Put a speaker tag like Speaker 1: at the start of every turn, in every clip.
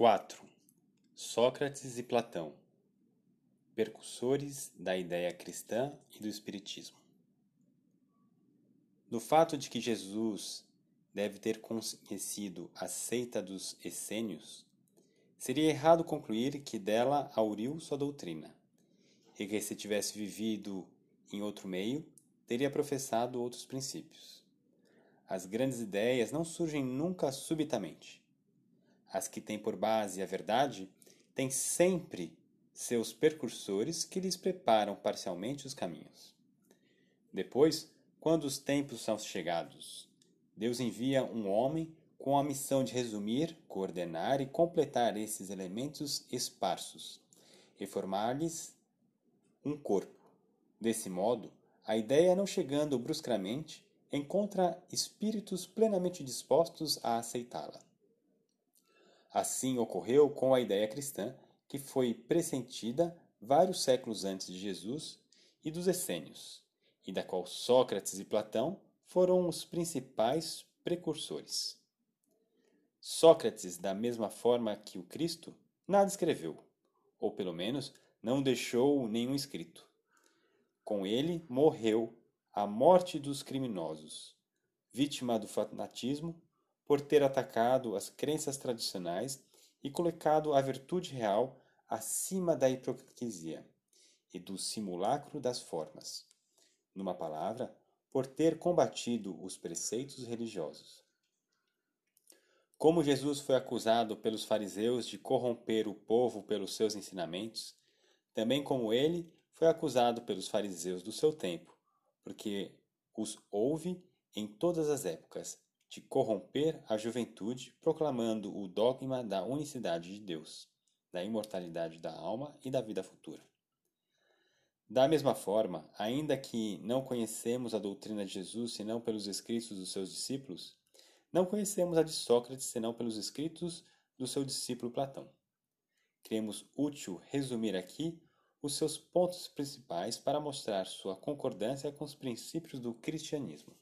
Speaker 1: 4. Sócrates e Platão Percussores da ideia cristã e do Espiritismo. Do fato de que Jesus deve ter conhecido a seita dos essênios, seria errado concluir que dela auriu sua doutrina, e que se tivesse vivido em outro meio, teria professado outros princípios. As grandes ideias não surgem nunca subitamente as que têm por base a verdade, têm sempre seus percursores que lhes preparam parcialmente os caminhos. Depois, quando os tempos são chegados, Deus envia um homem com a missão de resumir, coordenar e completar esses elementos esparsos e formar-lhes um corpo. Desse modo, a ideia, não chegando bruscamente, encontra espíritos plenamente dispostos a aceitá-la. Assim ocorreu com a ideia cristã, que foi pressentida vários séculos antes de Jesus e dos essênios, e da qual Sócrates e Platão foram os principais precursores. Sócrates, da mesma forma que o Cristo, nada escreveu, ou pelo menos não deixou nenhum escrito. Com ele morreu a morte dos criminosos, vítima do fanatismo por ter atacado as crenças tradicionais e colocado a virtude real acima da hipocrisia e do simulacro das formas. Numa palavra, por ter combatido os preceitos religiosos. Como Jesus foi acusado pelos fariseus de corromper o povo pelos seus ensinamentos, também como ele foi acusado pelos fariseus do seu tempo, porque os houve em todas as épocas de corromper a juventude, proclamando o dogma da unicidade de Deus, da imortalidade da alma e da vida futura. Da mesma forma, ainda que não conhecemos a doutrina de Jesus senão pelos escritos dos seus discípulos, não conhecemos a de Sócrates senão pelos escritos do seu discípulo Platão. Cremos útil resumir aqui os seus pontos principais para mostrar sua concordância com os princípios do cristianismo.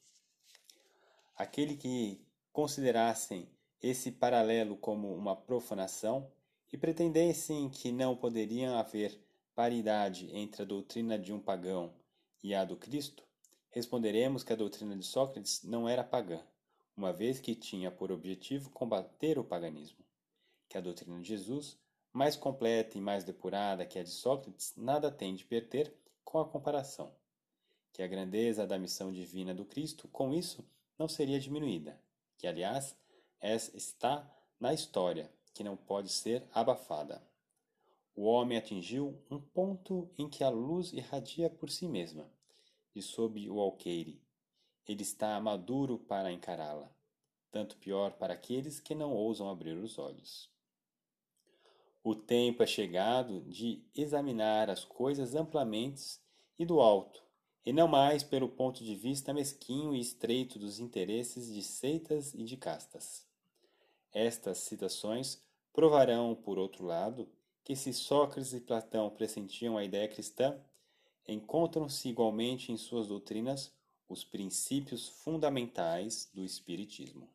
Speaker 1: Aquele que considerassem esse paralelo como uma profanação e pretendessem que não poderia haver paridade entre a doutrina de um pagão e a do Cristo, responderemos que a doutrina de Sócrates não era pagã, uma vez que tinha por objetivo combater o paganismo, que a doutrina de Jesus, mais completa e mais depurada que a de Sócrates, nada tem de perder com a comparação, que a grandeza da missão divina do Cristo, com isso, não seria diminuída, que aliás está na história, que não pode ser abafada. O homem atingiu um ponto em que a luz irradia por si mesma, de sob o alqueire. Ele está maduro para encará-la, tanto pior para aqueles que não ousam abrir os olhos. O tempo é chegado de examinar as coisas amplamente e do alto, e não mais pelo ponto de vista mesquinho e estreito dos interesses de seitas e de castas. Estas citações provarão, por outro lado, que se Sócrates e Platão pressentiam a ideia cristã, encontram-se igualmente em suas doutrinas os princípios fundamentais do Espiritismo.